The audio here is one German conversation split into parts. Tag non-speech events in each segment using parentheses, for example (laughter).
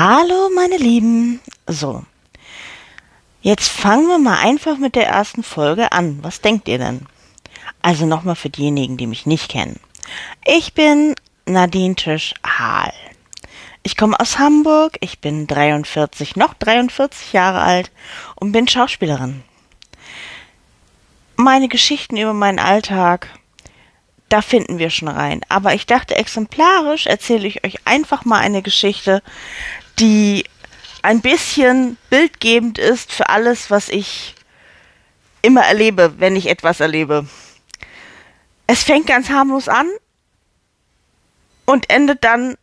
Hallo, meine Lieben. So. Jetzt fangen wir mal einfach mit der ersten Folge an. Was denkt ihr denn? Also nochmal für diejenigen, die mich nicht kennen. Ich bin Nadine Tisch Hahl. Ich komme aus Hamburg, ich bin 43, noch 43 Jahre alt und bin Schauspielerin. Meine Geschichten über meinen Alltag, da finden wir schon rein. Aber ich dachte, exemplarisch erzähle ich euch einfach mal eine Geschichte, die ein bisschen bildgebend ist für alles, was ich immer erlebe, wenn ich etwas erlebe. Es fängt ganz harmlos an und endet dann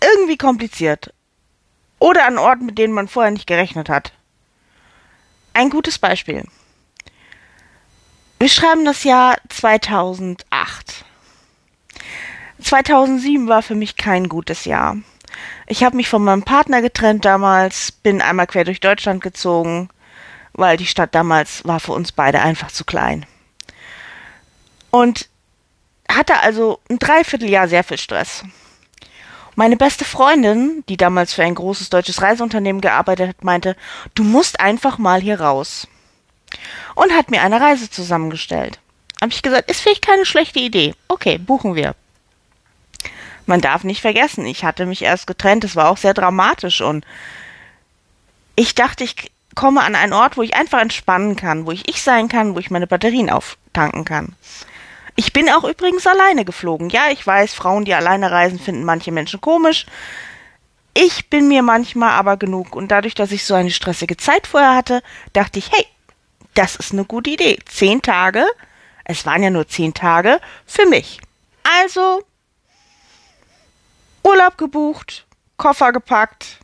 irgendwie kompliziert. Oder an Orten, mit denen man vorher nicht gerechnet hat. Ein gutes Beispiel. Wir schreiben das Jahr 2008. 2007 war für mich kein gutes Jahr. Ich habe mich von meinem Partner getrennt damals, bin einmal quer durch Deutschland gezogen, weil die Stadt damals war für uns beide einfach zu klein. Und hatte also ein Dreivierteljahr sehr viel Stress. Meine beste Freundin, die damals für ein großes deutsches Reiseunternehmen gearbeitet hat, meinte, du musst einfach mal hier raus. Und hat mir eine Reise zusammengestellt. Habe ich gesagt, ist vielleicht keine schlechte Idee. Okay, buchen wir man darf nicht vergessen, ich hatte mich erst getrennt, es war auch sehr dramatisch und ich dachte, ich komme an einen Ort, wo ich einfach entspannen kann, wo ich ich sein kann, wo ich meine Batterien auftanken kann. Ich bin auch übrigens alleine geflogen. Ja, ich weiß, Frauen, die alleine reisen, finden manche Menschen komisch. Ich bin mir manchmal aber genug und dadurch, dass ich so eine stressige Zeit vorher hatte, dachte ich, hey, das ist eine gute Idee. Zehn Tage, es waren ja nur zehn Tage, für mich. Also Urlaub gebucht, Koffer gepackt,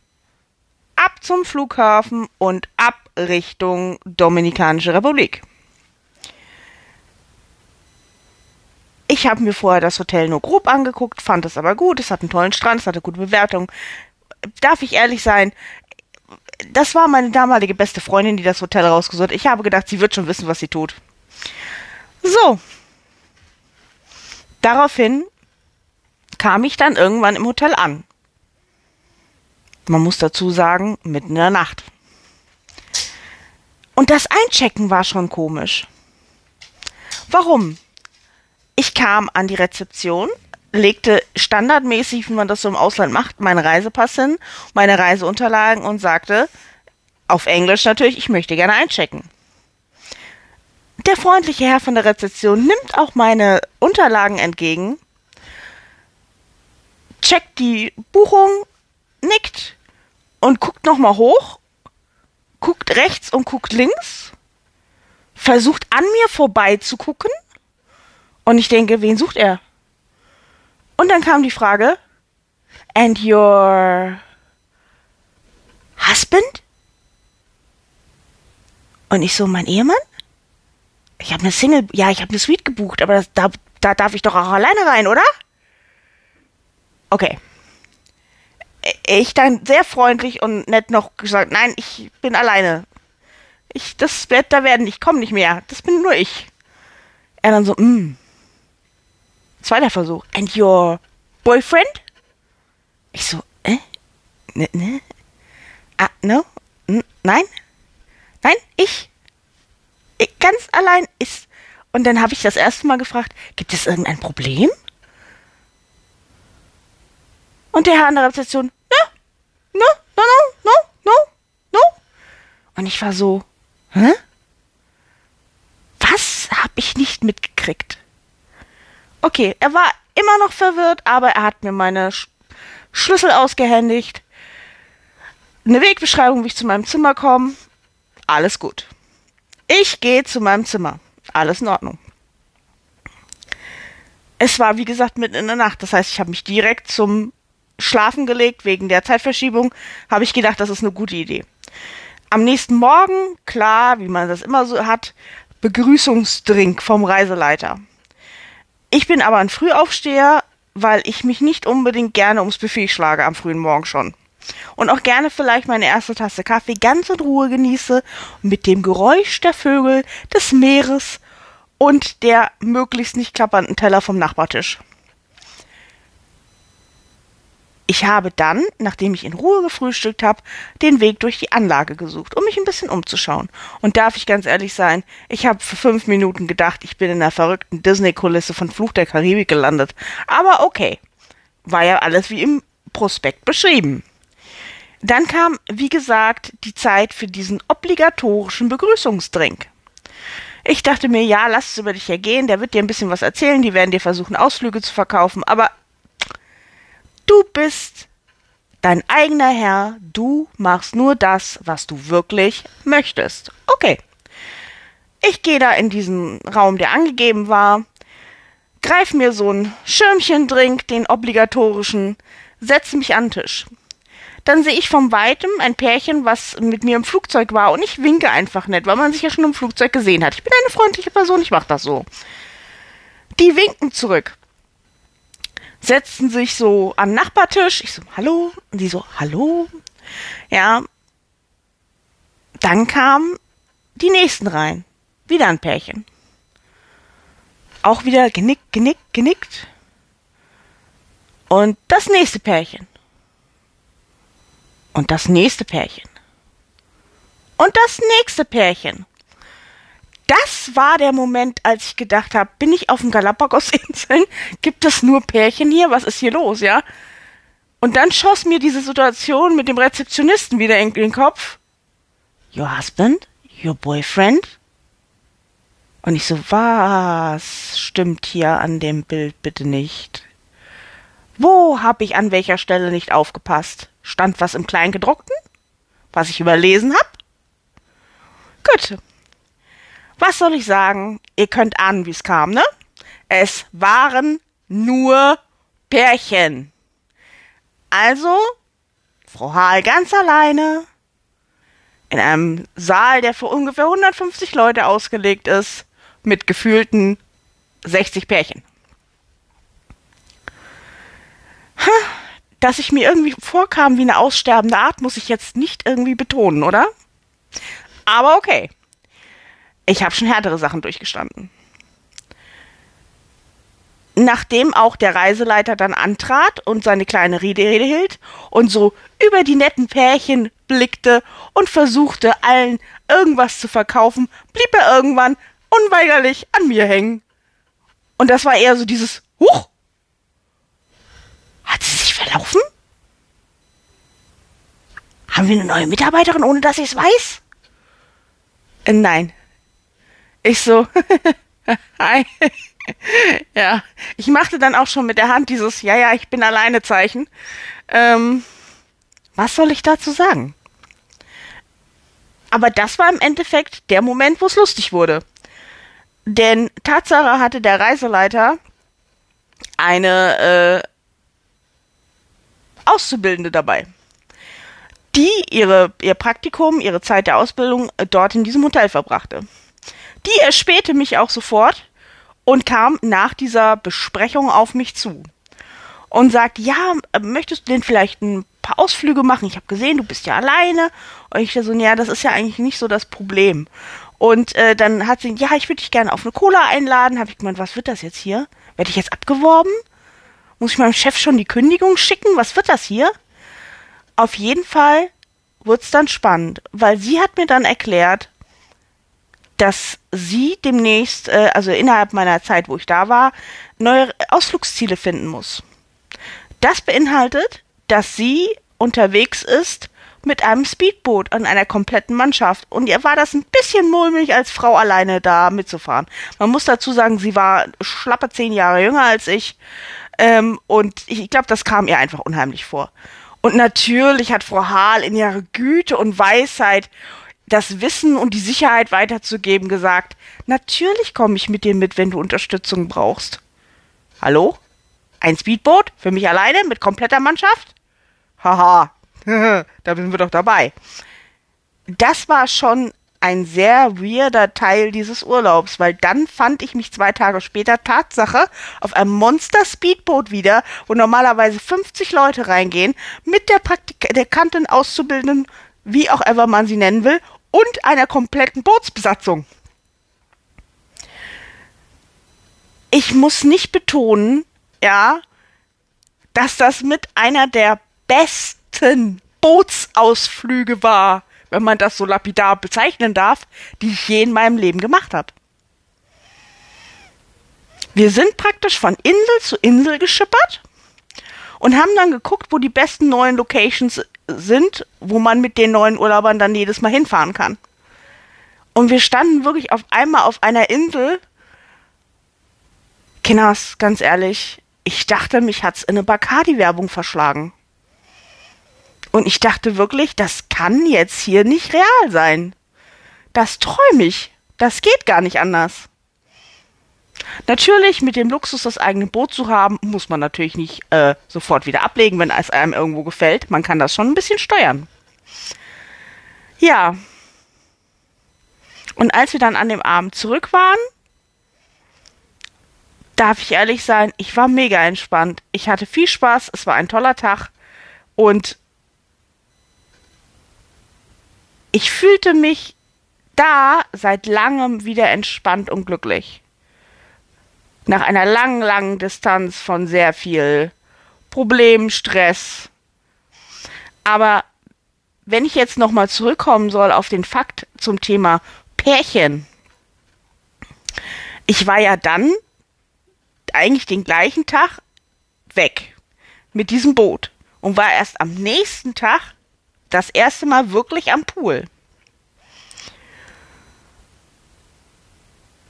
ab zum Flughafen und ab Richtung Dominikanische Republik. Ich habe mir vorher das Hotel nur grob angeguckt, fand es aber gut, es hat einen tollen Strand, es hatte gute Bewertung. Darf ich ehrlich sein, das war meine damalige beste Freundin, die das Hotel rausgesucht hat. Ich habe gedacht, sie wird schon wissen, was sie tut. So. Daraufhin kam ich dann irgendwann im Hotel an. Man muss dazu sagen, mitten in der Nacht. Und das Einchecken war schon komisch. Warum? Ich kam an die Rezeption, legte standardmäßig, wie man das so im Ausland macht, meinen Reisepass hin, meine Reiseunterlagen und sagte, auf Englisch natürlich, ich möchte gerne einchecken. Der freundliche Herr von der Rezeption nimmt auch meine Unterlagen entgegen checkt die Buchung, nickt und guckt nochmal hoch, guckt rechts und guckt links, versucht an mir vorbei zu gucken und ich denke, wen sucht er? Und dann kam die Frage, and your husband? Und ich so, mein Ehemann? Ich habe eine Single, ja, ich habe eine Suite gebucht, aber das, da, da darf ich doch auch alleine rein, oder? Okay. Ich dann sehr freundlich und nett noch gesagt, nein, ich bin alleine. Ich, das wird da werden, ich komme nicht mehr. Das bin nur ich. Er dann so, mm. Zweiter Versuch. And your boyfriend? Ich so, äh? Ne, ne? Ah, no? N nein? Nein, ich? ich ganz allein ist. Und dann habe ich das erste Mal gefragt, gibt es irgendein Problem? Und der Herr an der Rezeption, no, no, no, no, no, no. Und ich war so, hä? Was hab ich nicht mitgekriegt? Okay, er war immer noch verwirrt, aber er hat mir meine Sch Schlüssel ausgehändigt. Eine Wegbeschreibung, wie ich zu meinem Zimmer komme. Alles gut. Ich gehe zu meinem Zimmer. Alles in Ordnung. Es war, wie gesagt, mitten in der Nacht. Das heißt, ich habe mich direkt zum schlafen gelegt wegen der Zeitverschiebung, habe ich gedacht, das ist eine gute Idee. Am nächsten Morgen, klar, wie man das immer so hat, Begrüßungsdrink vom Reiseleiter. Ich bin aber ein Frühaufsteher, weil ich mich nicht unbedingt gerne ums Buffet schlage am frühen Morgen schon. Und auch gerne vielleicht meine erste Tasse Kaffee ganz in Ruhe genieße mit dem Geräusch der Vögel, des Meeres und der möglichst nicht klappernden Teller vom Nachbartisch. Ich habe dann, nachdem ich in Ruhe gefrühstückt habe, den Weg durch die Anlage gesucht, um mich ein bisschen umzuschauen. Und darf ich ganz ehrlich sein, ich habe für fünf Minuten gedacht, ich bin in einer verrückten Disney-Kulisse von Fluch der Karibik gelandet. Aber okay, war ja alles wie im Prospekt beschrieben. Dann kam, wie gesagt, die Zeit für diesen obligatorischen Begrüßungsdrink. Ich dachte mir, ja, lass es über dich ergehen, der wird dir ein bisschen was erzählen, die werden dir versuchen, Ausflüge zu verkaufen, aber Du bist dein eigener Herr, du machst nur das, was du wirklich möchtest. Okay. Ich gehe da in diesen Raum, der angegeben war, greif mir so ein Schirmchen-Drink, den obligatorischen, setze mich an den Tisch. Dann sehe ich vom Weitem ein Pärchen, was mit mir im Flugzeug war und ich winke einfach nett, weil man sich ja schon im Flugzeug gesehen hat. Ich bin eine freundliche Person, ich mache das so. Die winken zurück setzten sich so am Nachbartisch. Ich so, hallo? Und die so, hallo? Ja. Dann kamen die nächsten rein. Wieder ein Pärchen. Auch wieder genickt, genickt, genickt. Und das nächste Pärchen. Und das nächste Pärchen. Und das nächste Pärchen das war der Moment, als ich gedacht habe, bin ich auf den Galapagos-Inseln? (laughs) Gibt es nur Pärchen hier? Was ist hier los, ja? Und dann schoss mir diese Situation mit dem Rezeptionisten wieder in den Kopf. Your husband? Your boyfriend? Und ich so, was stimmt hier an dem Bild bitte nicht? Wo habe ich an welcher Stelle nicht aufgepasst? Stand was im Kleingedruckten? Was ich überlesen hab? Gut, was soll ich sagen? Ihr könnt ahnen, wie es kam, ne? Es waren nur Pärchen. Also, Frau Hahl ganz alleine in einem Saal, der für ungefähr 150 Leute ausgelegt ist, mit gefühlten 60 Pärchen. Dass ich mir irgendwie vorkam wie eine aussterbende Art, muss ich jetzt nicht irgendwie betonen, oder? Aber okay. Ich habe schon härtere Sachen durchgestanden. Nachdem auch der Reiseleiter dann antrat und seine kleine Rede hielt und so über die netten Pärchen blickte und versuchte, allen irgendwas zu verkaufen, blieb er irgendwann unweigerlich an mir hängen. Und das war eher so dieses Huch! Hat sie sich verlaufen? Haben wir eine neue Mitarbeiterin, ohne dass ich es weiß? Äh, nein, ich so, (laughs) hi. ja, ich machte dann auch schon mit der Hand dieses Ja, ja, ich bin alleine Zeichen. Ähm, was soll ich dazu sagen? Aber das war im Endeffekt der Moment, wo es lustig wurde. Denn Tatsache hatte der Reiseleiter eine äh, Auszubildende dabei, die ihre, ihr Praktikum, ihre Zeit der Ausbildung äh, dort in diesem Hotel verbrachte. Die erspähte mich auch sofort und kam nach dieser Besprechung auf mich zu und sagt, ja, möchtest du denn vielleicht ein paar Ausflüge machen? Ich habe gesehen, du bist ja alleine. Und ich so, ja, das ist ja eigentlich nicht so das Problem. Und äh, dann hat sie, ja, ich würde dich gerne auf eine Cola einladen. Habe ich gemeint, was wird das jetzt hier? Werde ich jetzt abgeworben? Muss ich meinem Chef schon die Kündigung schicken? Was wird das hier? Auf jeden Fall wurde es dann spannend, weil sie hat mir dann erklärt, dass sie demnächst, äh, also innerhalb meiner Zeit, wo ich da war, neue Ausflugsziele finden muss. Das beinhaltet, dass sie unterwegs ist mit einem Speedboot und einer kompletten Mannschaft. Und ihr war das ein bisschen mulmig, als Frau alleine da mitzufahren. Man muss dazu sagen, sie war schlappe zehn Jahre jünger als ich. Ähm, und ich glaube, das kam ihr einfach unheimlich vor. Und natürlich hat Frau Hahl in ihrer Güte und Weisheit das Wissen und die Sicherheit weiterzugeben, gesagt, natürlich komme ich mit dir mit, wenn du Unterstützung brauchst. Hallo? Ein Speedboot? Für mich alleine? Mit kompletter Mannschaft? Haha, (laughs) da sind wir doch dabei. Das war schon ein sehr weirder Teil dieses Urlaubs, weil dann fand ich mich zwei Tage später Tatsache auf einem Monster Speedboot wieder, wo normalerweise 50 Leute reingehen, mit der Praktikantin Auszubildenden, wie auch ever man sie nennen will, und einer kompletten Bootsbesatzung. Ich muss nicht betonen, ja, dass das mit einer der besten Bootsausflüge war, wenn man das so lapidar bezeichnen darf, die ich je in meinem Leben gemacht habe. Wir sind praktisch von Insel zu Insel geschippert und haben dann geguckt, wo die besten neuen Locations sind, wo man mit den neuen Urlaubern dann jedes Mal hinfahren kann. Und wir standen wirklich auf einmal auf einer Insel. Kinders, ganz ehrlich, ich dachte, mich hat's in eine Bacardi-Werbung verschlagen. Und ich dachte wirklich, das kann jetzt hier nicht real sein. Das träume ich. Das geht gar nicht anders. Natürlich, mit dem Luxus, das eigene Boot zu haben, muss man natürlich nicht äh, sofort wieder ablegen, wenn es einem irgendwo gefällt. Man kann das schon ein bisschen steuern. Ja. Und als wir dann an dem Abend zurück waren, darf ich ehrlich sein, ich war mega entspannt. Ich hatte viel Spaß, es war ein toller Tag und ich fühlte mich da seit langem wieder entspannt und glücklich. Nach einer langen, langen Distanz von sehr viel Problem, Stress. Aber wenn ich jetzt nochmal zurückkommen soll auf den Fakt zum Thema Pärchen. Ich war ja dann eigentlich den gleichen Tag weg mit diesem Boot und war erst am nächsten Tag das erste Mal wirklich am Pool.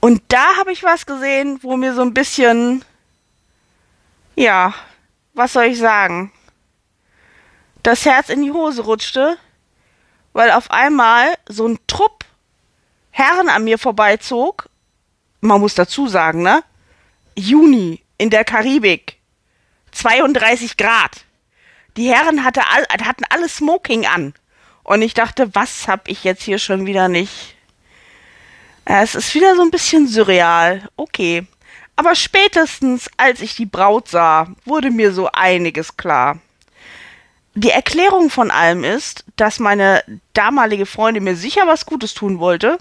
Und da habe ich was gesehen, wo mir so ein bisschen, ja, was soll ich sagen, das Herz in die Hose rutschte, weil auf einmal so ein Trupp Herren an mir vorbeizog. Man muss dazu sagen, ne? Juni in der Karibik. 32 Grad. Die Herren hatte all, hatten alle Smoking an. Und ich dachte, was hab ich jetzt hier schon wieder nicht? Es ist wieder so ein bisschen surreal. Okay. Aber spätestens, als ich die Braut sah, wurde mir so einiges klar. Die Erklärung von allem ist, dass meine damalige Freundin mir sicher was Gutes tun wollte,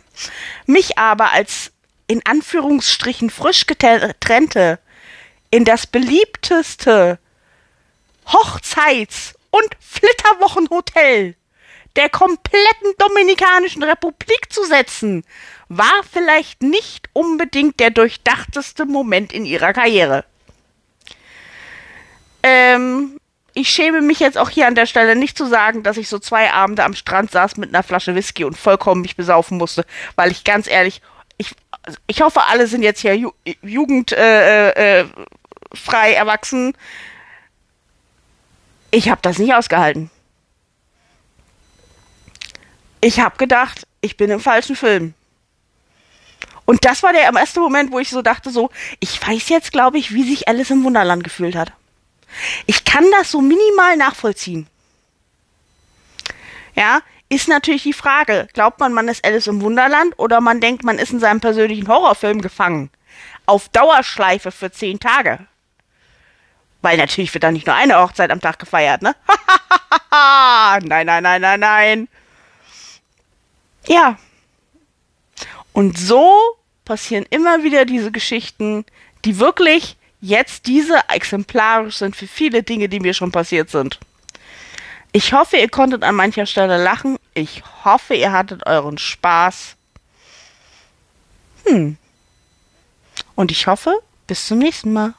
mich aber als in Anführungsstrichen frisch getrennte in das beliebteste Hochzeits- und Flitterwochenhotel der kompletten Dominikanischen Republik zu setzen, war vielleicht nicht unbedingt der durchdachteste Moment in ihrer Karriere. Ähm, ich schäme mich jetzt auch hier an der Stelle nicht zu sagen, dass ich so zwei Abende am Strand saß mit einer Flasche Whisky und vollkommen mich besaufen musste, weil ich ganz ehrlich, ich, ich hoffe, alle sind jetzt hier ju jugendfrei äh, äh, erwachsen ich habe das nicht ausgehalten. Ich habe gedacht, ich bin im falschen Film. Und das war der erste Moment, wo ich so dachte, so, ich weiß jetzt, glaube ich, wie sich Alice im Wunderland gefühlt hat. Ich kann das so minimal nachvollziehen. Ja, ist natürlich die Frage, glaubt man, man ist Alice im Wunderland oder man denkt, man ist in seinem persönlichen Horrorfilm gefangen. Auf Dauerschleife für zehn Tage. Weil natürlich wird da nicht nur eine Hochzeit am Tag gefeiert, ne? (laughs) nein, nein, nein, nein, nein. Ja. Und so passieren immer wieder diese Geschichten, die wirklich jetzt diese exemplarisch sind für viele Dinge, die mir schon passiert sind. Ich hoffe, ihr konntet an mancher Stelle lachen. Ich hoffe, ihr hattet euren Spaß. Hm. Und ich hoffe, bis zum nächsten Mal.